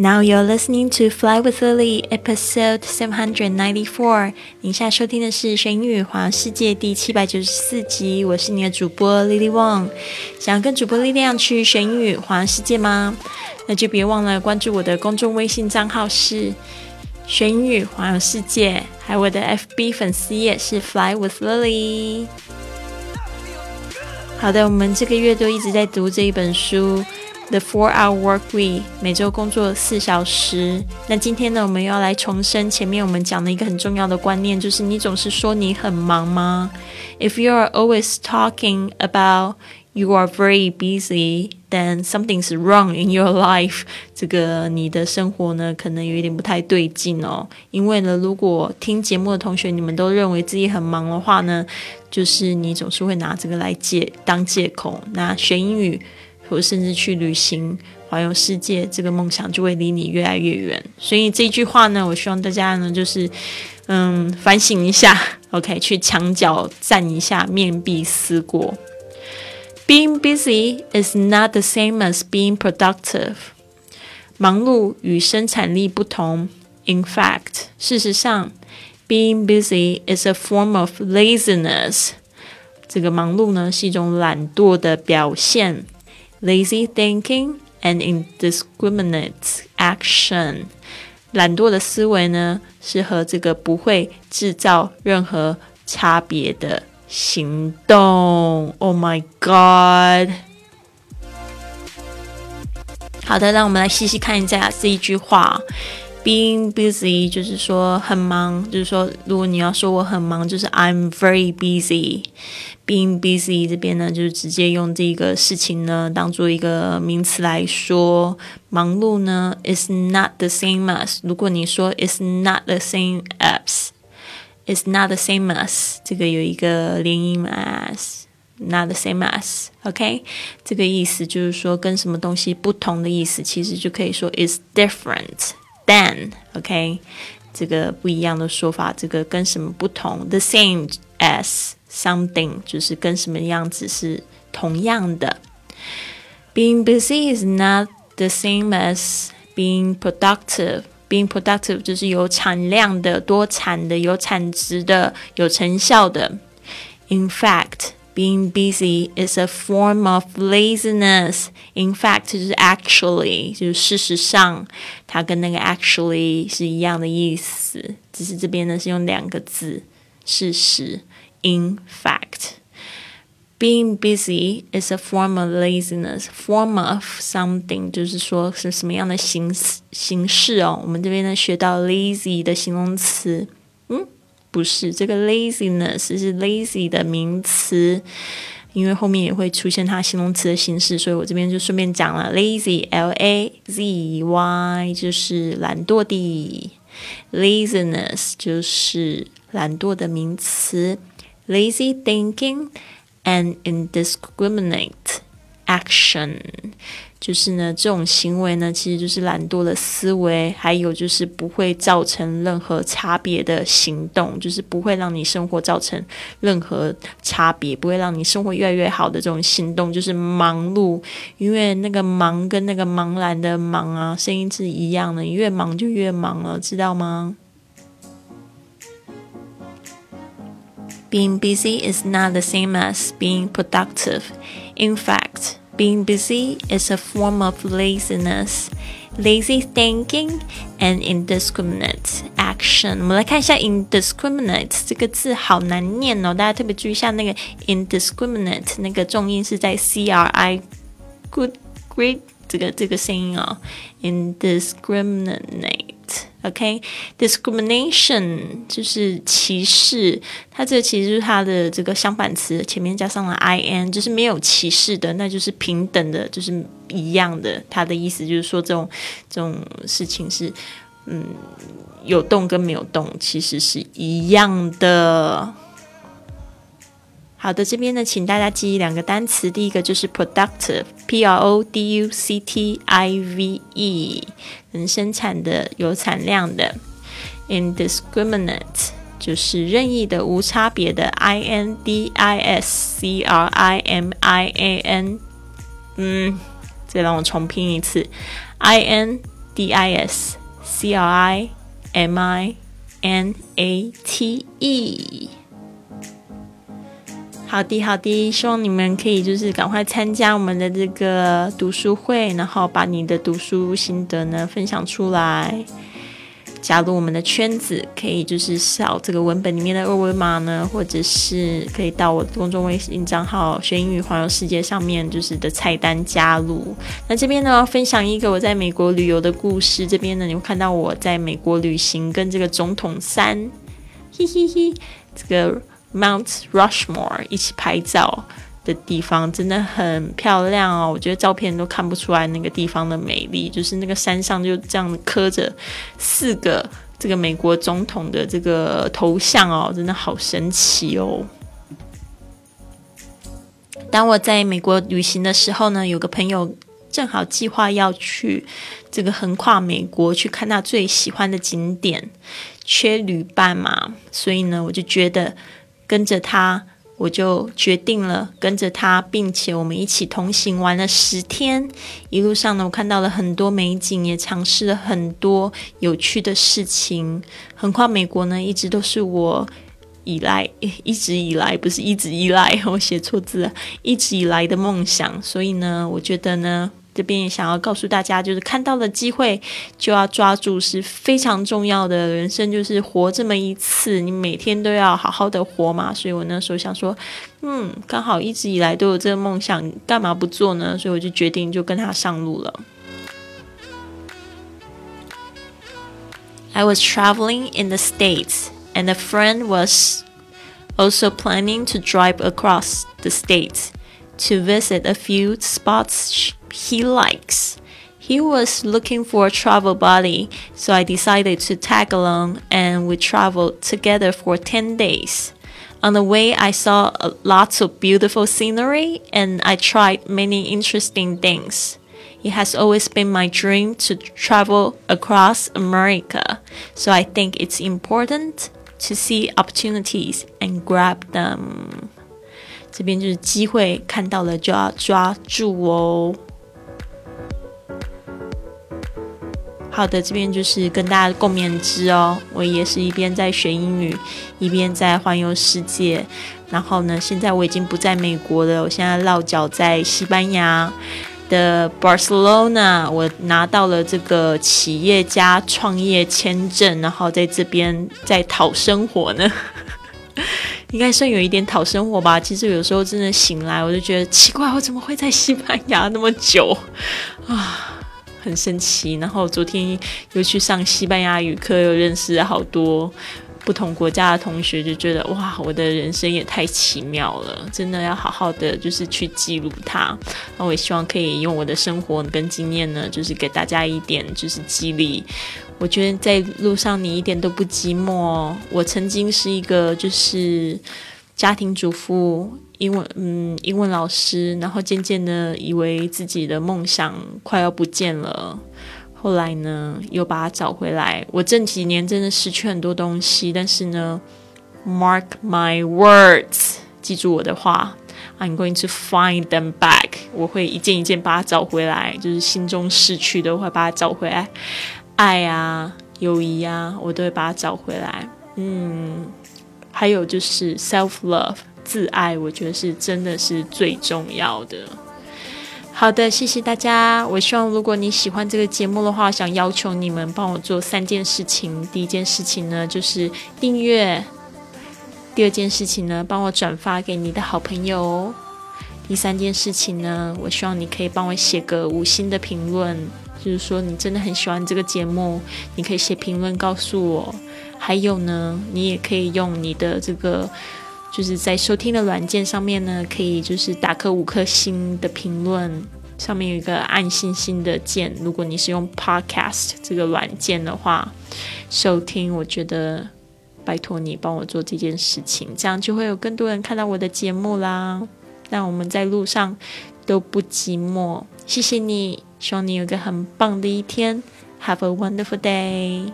Now you're listening to Fly with Lily, episode seven hundred ninety-four。您现在收听的是《学英语环游世界》第七百九十四集。我是你的主播 Lily Wong。想要跟主播力量去学英语环游世界吗？那就别忘了关注我的公众微信账号是“学英语环游世界”，还有我的 FB 粉丝页是 Fly with Lily。好的，我们这个月都一直在读这一本书。The Four-Hour Work Week，每周工作四小时。那今天呢，我们要来重申前面我们讲的一个很重要的观念，就是你总是说你很忙吗？If you are always talking about you are very busy, then something's wrong in your life。这个你的生活呢，可能有一点不太对劲哦。因为呢，如果听节目的同学你们都认为自己很忙的话呢，就是你总是会拿这个来借当借口。那学英语。或甚至去旅行、环游世界，这个梦想就会离你越来越远。所以这句话呢，我希望大家呢，就是嗯反省一下，OK，去墙角站一下，面壁思过。Being busy is not the same as being productive。忙碌与生产力不同。In fact，事实上，being busy is a form of laziness。这个忙碌呢，是一种懒惰的表现。lazy thinking and indiscriminate action。懒惰的思维呢，是和这个不会制造任何差别的行动。Oh my god！好的，让我们来细细看一下这一句话。 Being busy 就是说很忙，就是说如果你要说我很忙，就是 I'm very busy。Being busy 这边呢，就是直接用这个事情呢当做一个名词来说。忙碌呢，is not the same as。如果你说 is not the same as，is not the same as，这个有一个连音 as，not the same as。OK，这个意思就是说跟什么东西不同的意思，其实就可以说 is different。 than，OK，这个不一样的说法，这个跟什么不同？The same as something，就是跟什么样子是同样的。Being busy is not the same as being productive. Being productive 就是有产量的、多产的、有产值的、有成效的。In fact, being busy is a form of laziness. In fact，就是 actually，就是事实上，它跟那个 actually 是一样的意思，只是这边呢是用两个字，事实。In fact。Being busy is a form of laziness. Form of something 就是说是什么样的形形式哦。我们这边呢学到 lazy 的形容词，嗯。 不是这个 laziness 是 lazy 的名词，因为后面也会出现它形容词的形式，所以我这边就顺便讲了 lazy l a z y 就是懒惰的，laziness 就是懒惰的名词，lazy thinking and indiscriminate action。就是呢，这种行为呢，其实就是懒惰的思维，还有就是不会造成任何差别的行动，就是不会让你生活造成任何差别，不会让你生活越来越好的这种行动，就是忙碌。因为那个忙跟那个茫然的忙啊，声音是一样的，你越忙就越忙了，知道吗？Being busy is not the same as being productive. In fact. Being busy is a form of laziness, lazy thinking, and indiscriminate action. 我们来看一下 indiscriminate 这个字好难念哦，大家特别注意一下那个 indiscriminate 那个重音是在 c r i good great 这个这个声音哦，indiscriminate。 OK，discrimination 就是歧视，它这其实就是它的这个相反词，前面加上了 in，就是没有歧视的，那就是平等的，就是一样的。它的意思就是说，这种这种事情是，嗯，有动跟没有动其实是一样的。好的，这边呢，请大家记忆两个单词。第一个就是 productive，p r o d u c t i v e，能生产的、有产量的。indiscriminate 就是任意的、无差别的。i n d i s c r i m i a n，嗯，再让我重拼一次。i n D I S C R I M I N A T E。好的，好的，希望你们可以就是赶快参加我们的这个读书会，然后把你的读书心得呢分享出来，加入我们的圈子，可以就是扫这个文本里面的二维码呢，或者是可以到我的公众微信账号“学英语环游世界”上面就是的菜单加入。那这边呢，分享一个我在美国旅游的故事。这边呢，你会看到我在美国旅行，跟这个总统山，嘿嘿嘿，这个。Mount Rushmore 一起拍照的地方真的很漂亮哦，我觉得照片都看不出来那个地方的美丽，就是那个山上就这样刻着四个这个美国总统的这个头像哦，真的好神奇哦。当我在美国旅行的时候呢，有个朋友正好计划要去这个横跨美国去看他最喜欢的景点，缺旅伴嘛，所以呢，我就觉得。跟着他，我就决定了跟着他，并且我们一起同行玩了十天。一路上呢，我看到了很多美景，也尝试了很多有趣的事情。横跨美国呢，一直都是我以来 一直以来不是一直以来，我写错字了，一直以来的梦想。所以呢，我觉得呢。这边也想要告诉大家，就是看到了机会就要抓住，是非常重要的。人生就是活这么一次，你每天都要好好的活嘛。所以我那时候想说，嗯，刚好一直以来都有这个梦想，干嘛不做呢？所以我就决定就跟他上路了。I was traveling in the States, and a friend was also planning to drive across the states to visit a few spots he likes. He was looking for a travel buddy, so I decided to tag along and we traveled together for 10 days. On the way, I saw lots of beautiful scenery and I tried many interesting things. It has always been my dream to travel across America, so I think it's important to see opportunities and grab them. 这边就是机会，看到了就要抓住哦。好的，这边就是跟大家共勉之哦。我也是一边在学英语，一边在环游世界。然后呢，现在我已经不在美国了，我现在落脚在西班牙的 Barcelona。我拿到了这个企业家创业签证，然后在这边在讨生活呢。应该算有一点讨生活吧。其实有时候真的醒来，我就觉得奇怪，我怎么会在西班牙那么久啊？很神奇，然后昨天又去上西班牙语课，又认识了好多不同国家的同学，就觉得哇，我的人生也太奇妙了，真的要好好的就是去记录它。那我也希望可以用我的生活跟经验呢，就是给大家一点就是激励。我觉得在路上你一点都不寂寞。我曾经是一个就是家庭主妇。英文，嗯，英文老师，然后渐渐的以为自己的梦想快要不见了，后来呢，又把它找回来。我这几年真的失去很多东西，但是呢，Mark my words，记住我的话，I'm going to find them back。我会一件一件把它找回来，就是心中失去的，我会把它找回来。爱啊，友谊啊，我都会把它找回来。嗯，还有就是 self love。自爱，我觉得是真的是最重要的。好的，谢谢大家。我希望如果你喜欢这个节目的话，想要求你们帮我做三件事情。第一件事情呢，就是订阅；第二件事情呢，帮我转发给你的好朋友；第三件事情呢，我希望你可以帮我写个五星的评论，就是说你真的很喜欢这个节目，你可以写评论告诉我。还有呢，你也可以用你的这个。就是在收听的软件上面呢，可以就是打颗五颗星的评论，上面有一个按星星的键。如果你是用 Podcast 这个软件的话，收听，我觉得拜托你帮我做这件事情，这样就会有更多人看到我的节目啦。让我们在路上都不寂寞。谢谢你，希望你有个很棒的一天。Have a wonderful day.